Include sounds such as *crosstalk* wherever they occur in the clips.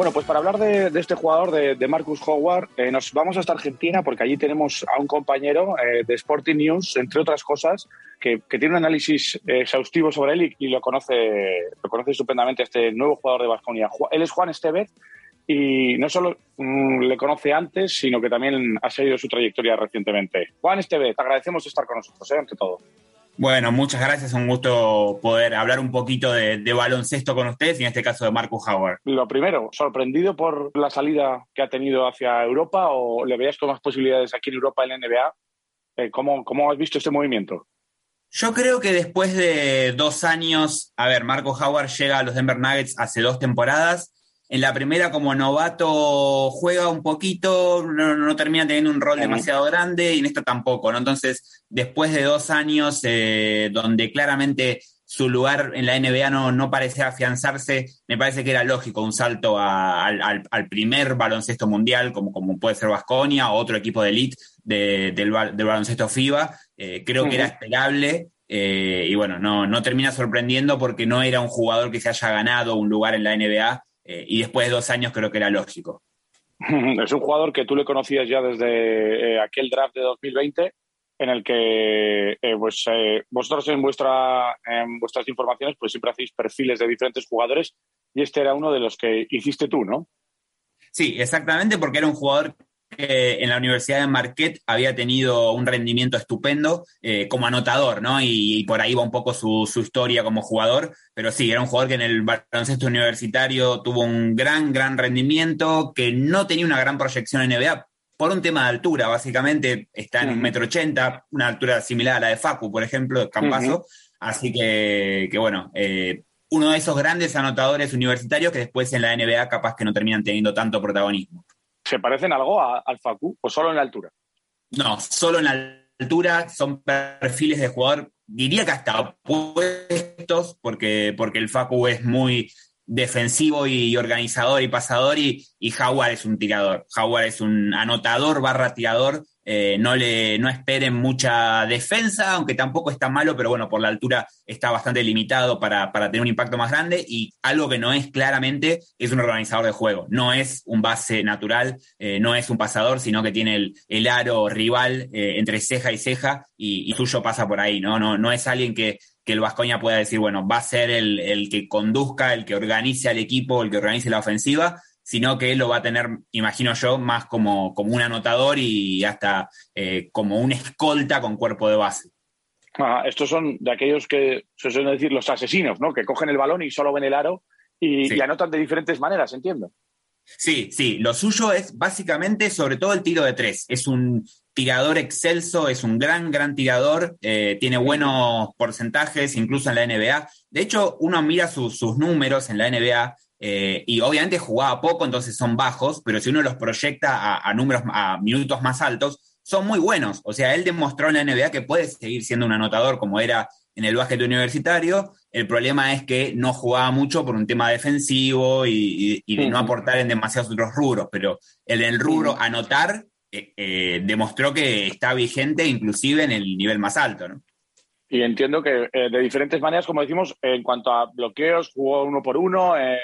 Bueno, pues para hablar de, este jugador, de, Marcus Howard, eh, nos vamos hasta Argentina porque allí tenemos a un compañero eh, de Sporting News, entre otras cosas, que, tiene un análisis eh, exhaustivo sobre él y, lo conoce lo conoce estupendamente este nuevo jugador de Vasconia. Él es Juan Estevez y no solo mm, le conoce antes, sino que también ha seguido su trayectoria recientemente. Juan Estevez, agradecemos estar con nosotros, ante todo. Bueno, muchas gracias. Un gusto poder hablar un poquito de, de, baloncesto con ustedes y en este caso de Marcus Howard. Lo primero, ¿sorprendido por la salida que ha tenido hacia Europa o le veías con más posibilidades aquí en Europa en la NBA? Eh, ¿cómo, ¿Cómo has visto este movimiento? Yo creo que después de dos años, a ver, Marco Howard llega a los Denver Nuggets hace dos temporadas en la primera, como novato, juega un poquito, no, no termina teniendo un rol demasiado grande y en esta tampoco, ¿no? Entonces, después de dos años, eh, donde claramente su lugar en la NBA no, no parecía afianzarse, me parece que era lógico un salto a, al, al, primer baloncesto mundial, como, como puede ser Vasconia o otro equipo de elite de, del, del, baloncesto FIBA. Eh, creo uh -huh. que era esperable. Eh, y bueno, no, no termina sorprendiendo porque no era un jugador que se haya ganado un lugar en la NBA eh, y después de dos años creo que era lógico. *laughs* Es un jugador que tú le conocías ya desde eh, aquel draft de 2020, en el que eh, pues, vosotros en, vuestra, en vuestras informaciones pues siempre hacéis perfiles de diferentes jugadores y este era uno de los que hiciste tú, ¿no? Sí, exactamente, porque era un jugador que en la Universidad de Marquette había tenido un rendimiento estupendo eh, como anotador, ¿no? Y, y, por ahí va un poco su, su, historia como jugador, pero sí, era un jugador que en el baloncesto universitario tuvo un gran, gran rendimiento, que no tenía una gran proyección en NBA por un tema de altura, básicamente, está en un uh -huh. metro ochenta, una altura similar a la de Facu, por ejemplo, de Campazo, uh -huh. así que, que bueno, eh, uno de esos grandes anotadores universitarios que después en la NBA capaz que no terminan teniendo tanto protagonismo. ¿Se parecen algo a, al Facu o solo en la altura? No, solo en la altura son perfiles de jugador, diría que hasta opuestos, porque, porque el Facu es muy defensivo y organizador y pasador y, y Howard es un tirador. Howard es un anotador barra tirador eh, no, le, no esperen mucha defensa, aunque tampoco está malo, pero bueno, por la altura está bastante limitado para, para, tener un impacto más grande y algo que no es claramente es un organizador de juego, no es un base natural, eh, no es un pasador, sino que tiene el, el aro rival eh, entre ceja y ceja y, y, suyo pasa por ahí, ¿no? No, no es alguien que, que el Vascoña pueda decir, bueno, va a ser el, el que conduzca, el que organice al equipo, el que organice la ofensiva, sino que él lo va a tener, imagino yo, más como, como un anotador y hasta eh, como un escolta con cuerpo de base. Ah, estos son de aquellos que se suelen decir los asesinos, ¿no? Que cogen el balón y solo ven el aro y, sí. y anotan de diferentes maneras, entiendo. Sí, sí, lo suyo es básicamente sobre todo el tiro de tres. Es un tirador excelso, es un gran, gran tirador, eh, tiene buenos porcentajes, incluso en la NBA. De hecho, uno mira su, sus números en la NBA eh, y obviamente jugaba poco, entonces son bajos, pero si uno los proyecta a, a, números, a minutos más altos, son muy buenos. O sea, él demostró en la NBA que puede seguir siendo un anotador como era en el básquet universitario. El problema es que no jugaba mucho por un tema defensivo y, y, y de no aportar en demasiados otros rubros, pero en el rubro anotar eh, eh, demostró que está vigente inclusive en el nivel más alto, ¿no? Y entiendo que eh, de diferentes maneras, como decimos, en cuanto a bloqueos, jugó uno por uno, el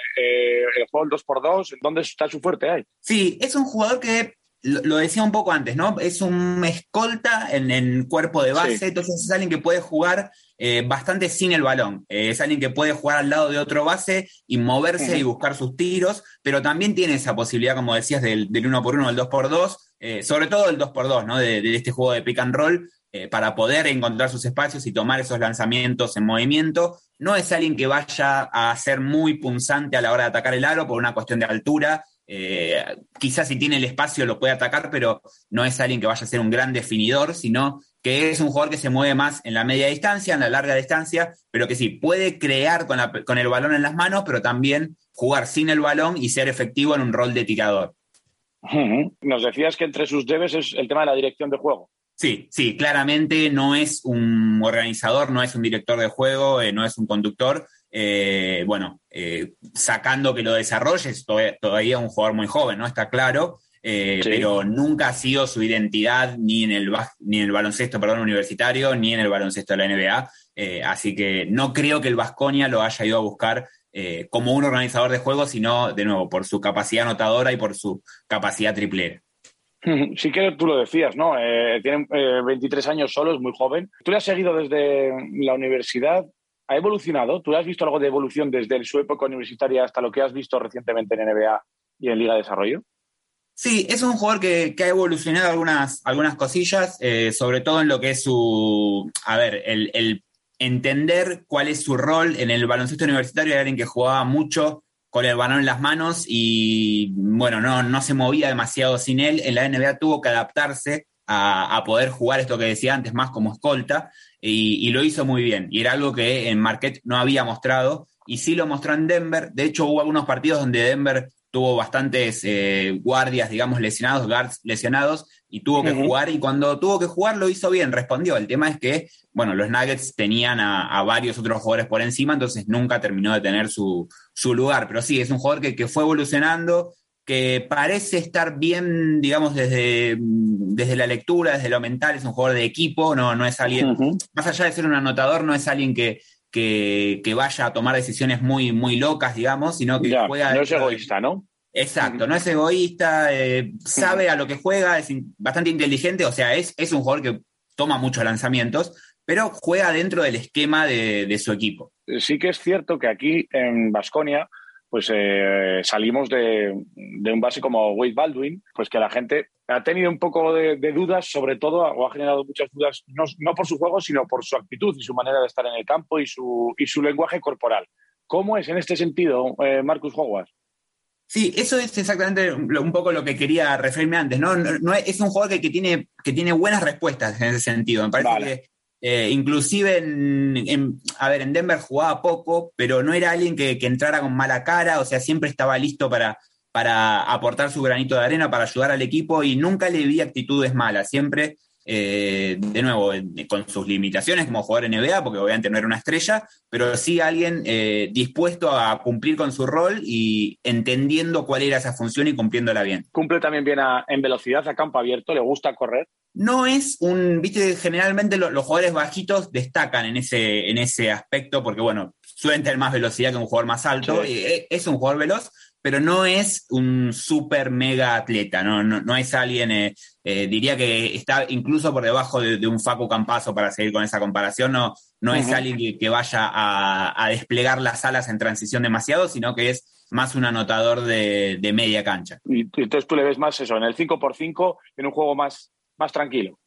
juego el dos por dos, ¿dónde está su fuerte ahí? Sí, es un jugador que lo, lo decía un poco antes, ¿no? Es un escolta en, en cuerpo de base, sí. entonces es alguien que puede jugar eh, bastante sin el balón. Eh, es alguien que puede jugar al lado de otro base y moverse y buscar sus tiros, pero también tiene esa posibilidad, como decías, del, del uno por uno, del dos por dos, eh, sobre todo el dos por dos, ¿no? De, de, este juego de pick and roll, eh, para poder encontrar sus espacios y tomar esos lanzamientos en movimiento. No es alguien que vaya a ser muy punzante a la hora de atacar el aro por una cuestión de altura. Eh, quizás si tiene el espacio lo puede atacar, pero no es alguien que vaya a ser un gran definidor, sino que es un jugador que se mueve más en la media distancia, en la larga distancia, pero que sí, puede crear con, la, con el balón en las manos, pero también jugar sin el balón y ser efectivo en un rol de tirador. Nos decías que entre sus debes es el tema de la dirección de juego. Sí, sí, claramente no es un organizador, no es un director de juego, eh, no es un conductor. Eh, bueno, eh, sacando que lo desarrolle, es todavía, un jugador muy joven, ¿no? Está claro, pero nunca ha sido su identidad ni en el, ni en el baloncesto perdón, universitario, ni en el baloncesto de la NBA. así que no creo que el Vasconia lo haya ido a buscar como un organizador de juegos, sino, de nuevo, por su capacidad anotadora y por su capacidad triplera. *laughs* Sí que tú lo decías, ¿no? Eh, tiene 23 eh, años solo, es muy joven. ¿Tú le has seguido desde la universidad? ¿Ha evolucionado? ¿Tú has visto algo de evolución desde su época universitaria hasta lo que has visto recientemente en NBA y en Liga de Desarrollo? Sí, es un jugador que, ha evolucionado algunas, algunas cosillas, eh, sobre todo en lo que es su, a ver, el, entender cuál es su rol en el baloncesto universitario. Era alguien que jugaba mucho con el balón en las manos y bueno, no, no se movía demasiado sin él. En la NBA tuvo que adaptarse a, poder jugar esto que decía antes, más como escolta, y, lo hizo muy bien. Y era algo que en Marquette no había mostrado, y sí lo mostró en Denver. De hecho, hubo algunos partidos donde Denver tuvo bastantes eh, guardias, digamos, lesionados, guards lesionados, y tuvo que jugar, y cuando tuvo que jugar lo hizo bien, respondió. El tema es que, bueno, los Nuggets tenían a, varios otros jugadores por encima, entonces nunca terminó de tener su, lugar. Pero sí, es un jugador que, fue evolucionando, que parece estar bien, digamos, desde, desde la lectura, desde lo mental, es un jugador de equipo, no, no es alguien, más allá de ser un anotador, no es alguien que, que, vaya a tomar decisiones muy, muy locas, digamos, sino que juega... No es egoísta, ¿no? Exacto, no es egoísta, eh, sabe a lo que juega, es bastante inteligente, o sea, es, es un jugador que toma muchos lanzamientos, pero juega dentro del esquema de, su equipo. Sí que es cierto que aquí en Basconia pues eh, salimos de, un base como Wade Baldwin, pues que la gente ha tenido un poco de, dudas, sobre todo, o ha generado muchas dudas, no, por su juego, sino por su actitud y su manera de estar en el campo y su, y su lenguaje corporal. ¿Cómo es en este sentido, eh, Marcus Howard? Sí, eso es exactamente un poco lo que quería referirme antes, ¿no? no, es, un jugador que, tiene, que tiene buenas respuestas en ese sentido. Me parece que eh, inclusive en, a ver, en Denver jugaba poco, pero no era alguien que, entrara con mala cara, o sea, siempre estaba listo para, para aportar su granito de arena, para ayudar al equipo y nunca le vi actitudes malas, siempre eh, de nuevo, con sus limitaciones como jugador en NBA, porque obviamente no era una estrella, pero sí alguien eh, dispuesto a cumplir con su rol y entendiendo cuál era esa función y cumpliéndola bien. Cumple también bien en velocidad a campo abierto, le gusta correr. No es un, viste, generalmente los jugadores bajitos destacan en ese, en ese aspecto, porque bueno, suelen tener más velocidad que un jugador más alto, eh, es un jugador veloz, pero no es un super mega atleta, no, no, es alguien, eh, eh, diría que está incluso por debajo de, un Facu Campazo para seguir con esa comparación, no, no es alguien que, vaya a, desplegar las alas en transición demasiado, sino que es más un anotador de, media cancha. Y entonces tú le ves más eso, en el 5x5, en un juego más, más tranquilo.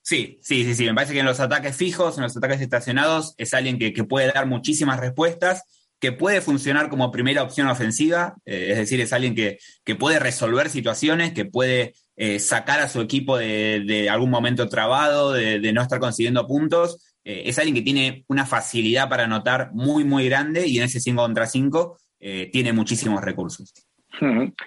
Sí, sí, sí, sí. Me parece que en los ataques fijos, en los ataques estacionados, es alguien que, que puede dar muchísimas respuestas que puede funcionar como primera opción ofensiva, eh, es decir, es alguien que, puede resolver situaciones, que puede eh, sacar a su equipo de, algún momento trabado, de, no estar consiguiendo puntos. Eh, es alguien que tiene una facilidad para anotar muy, muy grande y en ese 5 contra 5 tiene muchísimos recursos.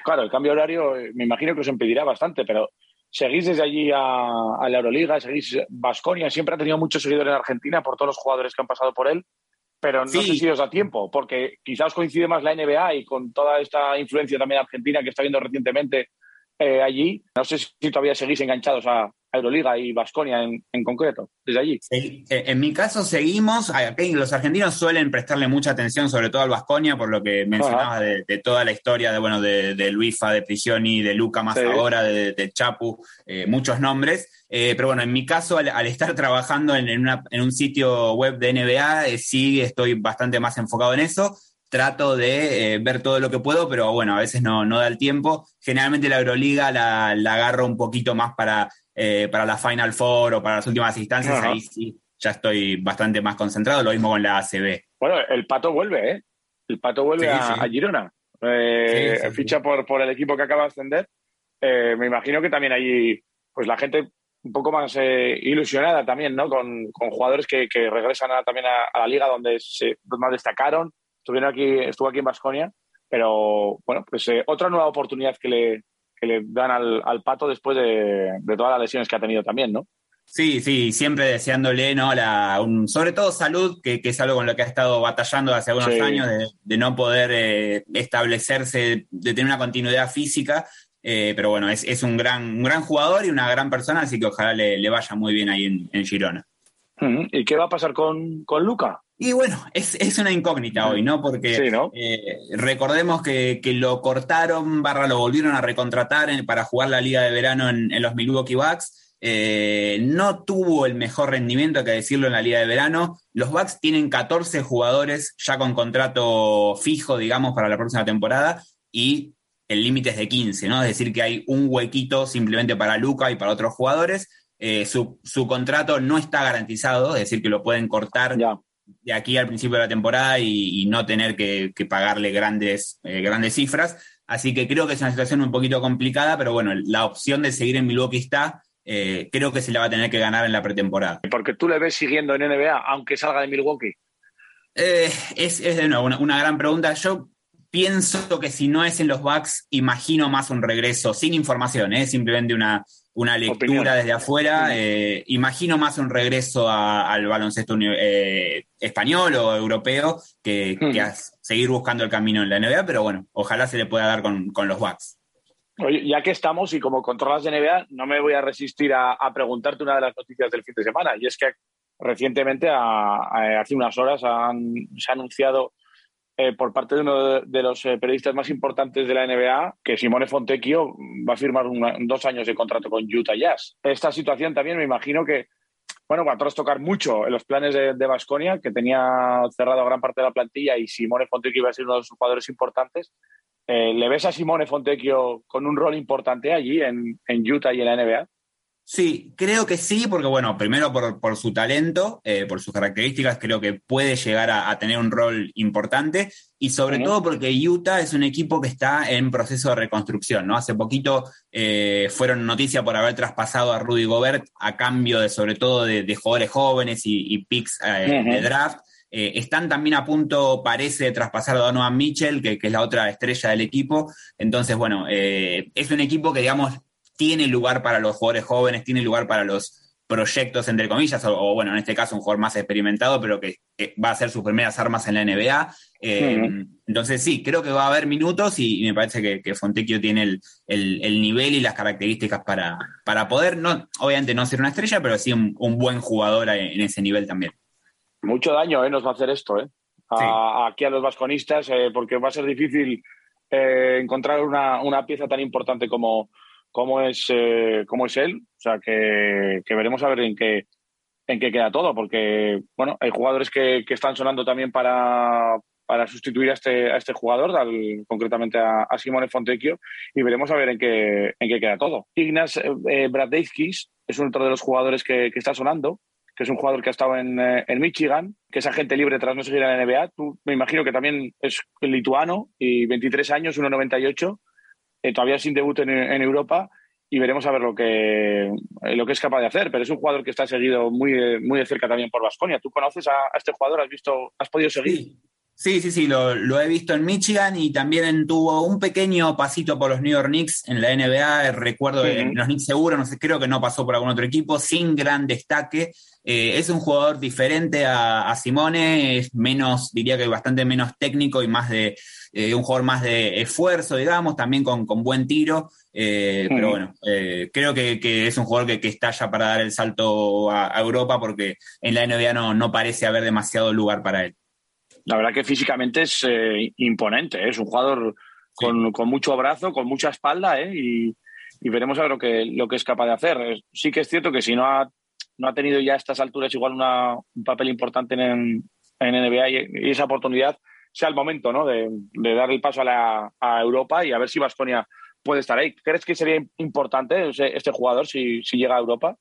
Claro, el cambio horario me imagino que os impedirá bastante, pero seguís desde allí a, a la Euroliga, seguís Basconia, siempre ha tenido muchos seguidores en Argentina por todos los jugadores que han pasado por él pero no sé si os da tiempo, porque quizás coincide más la NBA y con toda esta influencia también argentina que está viendo recientemente eh, allí. No sé si todavía seguís enganchados a, Euroliga y Vasconia en, concreto, desde allí. Eh, en mi caso seguimos, los argentinos suelen prestarle mucha atención, sobre todo al Vasconia, por lo que mencionabas de, toda la historia de, bueno, de, de Luifa, de Prisioni, de Luca más ahora, de, Chapu, eh, muchos nombres. Eh, pero bueno, en mi caso, al, estar trabajando en, en, un sitio web de NBA, sí estoy bastante más enfocado en eso trato de ver todo lo que puedo, pero bueno, a veces no, no da el tiempo. Generalmente la Euroliga la, la, agarro un poquito más para eh, para la Final Four o para las últimas instancias, ahí sí ya estoy bastante más concentrado, lo mismo con la ACB. Bueno, el Pato vuelve, ¿eh? El Pato vuelve a, Girona. Eh, ficha por, por el equipo que acaba de ascender. Eh, me imagino que también hay pues la gente un poco más ilusionada también, ¿no? Con, jugadores que, regresan también a, la liga donde se más destacaron. Estuvieron aquí, estuvo aquí en Basconia, pero bueno, pues otra nueva oportunidad que le, que le dan al, Pato después de, todas las lesiones que ha tenido también, ¿no? Sí, sí, siempre deseándole, ¿no? La, un, sobre todo salud, que, es algo con lo que ha estado batallando hace algunos años, de, no poder eh, establecerse, de tener una continuidad física. Eh, pero bueno, es, un, gran, un gran jugador y una gran persona, así que ojalá le, vaya muy bien ahí en, Girona. ¿Y qué va a pasar con, con Luca? Y bueno, es, una incógnita hoy, ¿no? Porque eh, recordemos que, lo cortaron, barra lo volvieron a recontratar para jugar la Liga de Verano en, en los Milwaukee Bucks. Eh, no tuvo el mejor rendimiento, que decirlo, en la Liga de Verano. Los Bucks tienen 14 jugadores ya con contrato fijo, digamos, para la próxima temporada y el límite es de 15, ¿no? Es decir, que hay un huequito simplemente para Luca y para otros jugadores. Eh, su, contrato no está garantizado, es decir, que lo pueden cortar de aquí al principio de la temporada y, no tener que, pagarle grandes, eh, grandes cifras. Así que creo que es una situación un poquito complicada, pero bueno, la opción de seguir en Milwaukee está eh, creo que se le va a tener que ganar en la pretemporada. Porque tú le ves siguiendo en NBA, aunque salga de Milwaukee. Eh, es, de nuevo una, gran pregunta. Yo pienso que si no es en los Bucks, imagino más un regreso, sin información, simplemente una, una lectura desde afuera. imagino más un regreso al baloncesto español o europeo que, a seguir buscando el camino en la NBA, pero bueno, ojalá se le pueda dar con, con los Bucks. Oye, ya que estamos y como controlas de NBA, no me voy a resistir a, preguntarte una de las noticias del fin de semana. Y es que recientemente, hace unas horas, se ha anunciado eh, por parte de uno de, los eh, periodistas más importantes de la NBA que Simone Fontecchio va a firmar dos años de contrato con Utah Jazz. Esta situación también me imagino que, bueno, va a tocar mucho en los planes de Vasconia, que tenía cerrado gran parte de la plantilla y Simone Fontecchio iba a ser uno de sus jugadores importantes. Eh, ¿Le ves a Simone Fontecchio con un rol importante allí en, Utah y en la NBA? Sí, creo que sí, porque bueno, primero por, su talento, eh, por sus características, creo que puede llegar a, tener un rol importante y sobre todo porque Utah es un equipo que está en proceso de reconstrucción, ¿no? Hace poquito eh, fueron noticia por haber traspasado a Rudy Gobert a cambio de sobre todo de, jugadores jóvenes y, picks de draft. Eh, están también a punto, parece, de traspasar a Donovan Mitchell, que, es la otra estrella del equipo. Entonces, bueno, eh, es un equipo que, digamos, tiene lugar para los jugadores jóvenes, tiene lugar para los proyectos, entre comillas, o, bueno, en este caso un jugador más experimentado, pero que, va a hacer sus primeras armas en la NBA. Eh, entonces, sí, creo que va a haber minutos y, me parece que, Fontecchio tiene el, nivel y las características para, para poder, no, obviamente no ser una estrella, pero sí un, buen jugador en ese nivel también. Mucho daño ¿eh? nos va a hacer esto, ¿eh? Aquí a los vasconistas, eh, porque va a ser difícil encontrar una, pieza tan importante como, como, es, como es él. O sea, que, veremos a ver en qué, en qué queda todo, porque bueno, hay jugadores que, están sonando también para, para sustituir a este, a este jugador, concretamente a, Simone Fontecchio, y veremos a ver en qué, en qué queda todo. Ignas eh, es otro de los jugadores que, que, está sonando que es un jugador que ha estado en, eh, en, Michigan, que es agente libre tras no seguir en la NBA. Tú me imagino que también es lituano y 23 años, 1,98, eh, todavía sin debut en, Europa y veremos a ver lo que, eh, lo que es capaz de hacer. Pero es un jugador que está seguido muy, muy de cerca también por Vasconia. ¿Tú conoces a, este jugador? ¿Has visto, has podido seguir? Sí, sí, lo, he visto en Michigan y también tuvo un pequeño pasito por los New York Knicks en la NBA. Recuerdo los Knicks seguro, no sé, creo que no pasó por algún otro equipo, sin gran destaque. Eh, es un jugador diferente a, Simone, es menos, diría que bastante menos técnico y más de eh, un jugador más de esfuerzo, digamos, también con, buen tiro. Eh, pero bueno, creo que, es un jugador que, está ya para dar el salto a, Europa porque en la NBA no, no parece haber demasiado lugar para él. La verdad que físicamente es eh, imponente, ¿eh? es un jugador con, mucho brazo, con mucha espalda ¿eh? y, veremos a ver lo que, lo que es capaz de hacer. Sí que es cierto que si no ha, no ha tenido ya a estas alturas igual un papel importante en, en NBA y, esa oportunidad sea el momento ¿no? de, dar el paso a, la, a Europa y a ver si Vasconia puede estar ahí. ¿Crees que sería importante este jugador si, si llega a Europa?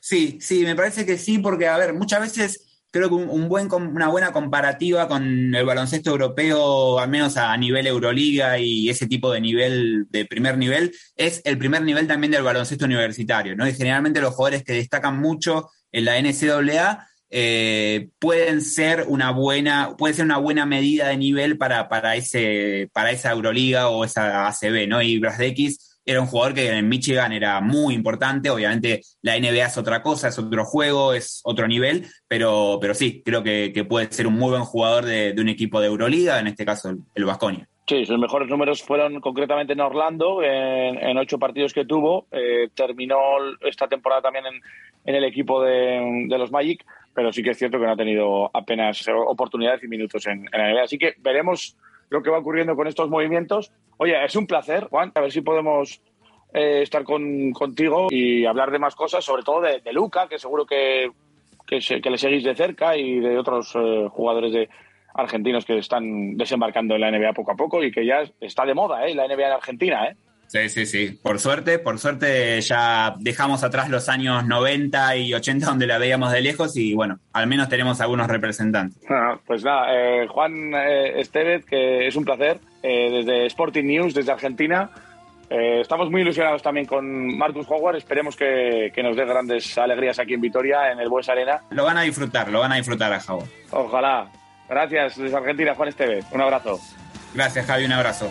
Sí, sí, me parece que sí, porque, a ver, muchas veces creo que un, buen, una buena comparativa con el baloncesto europeo, al menos a, nivel Euroliga y ese tipo de nivel, de primer nivel, es el primer nivel también del baloncesto universitario, ¿no? Y generalmente los jugadores que destacan mucho en la NCAA eh, pueden ser una buena, puede ser una buena medida de nivel para, para, ese, para esa Euroliga o esa ACB, ¿no? Y Brasdeckis era un jugador que en Michigan era muy importante. Obviamente la NBA es otra cosa, es otro juego, es otro nivel, pero, pero sí, creo que, puede ser un muy buen jugador de, un equipo de Euroliga, en este caso el, Vasconia. Sí, sus mejores números fueron concretamente en Orlando, en, ocho partidos que tuvo. Eh, terminó esta temporada también en, el equipo de, los Magic, pero sí que es cierto que no ha tenido apenas oportunidades y minutos en, en la NBA. Así que veremos lo que va ocurriendo con estos movimientos. Oye, es un placer, Juan, a ver si podemos eh, estar con, contigo y hablar de más cosas, sobre todo de, Luca, que seguro que, que, le seguís de cerca, y de otros eh, jugadores de argentinos que están desembarcando en la NBA poco a poco y que ya está de moda, ¿eh? La NBA en Argentina, ¿eh? Sí, sí, sí. Por suerte, por suerte ya dejamos atrás los años 90 y 80 donde la veíamos de lejos y bueno, al menos tenemos algunos representantes. Ah, pues nada, eh, Juan eh, Estevez, que es un placer, eh, desde Sporting News, desde Argentina. estamos muy ilusionados también con Marcus Howard. Esperemos que, nos dé grandes alegrías aquí en Vitoria, en el Bues Arena. Lo van a disfrutar, lo van a disfrutar a Javo. Ojalá. Gracias desde Argentina, Juan Estevez. Un abrazo. Gracias, Javi. Un abrazo.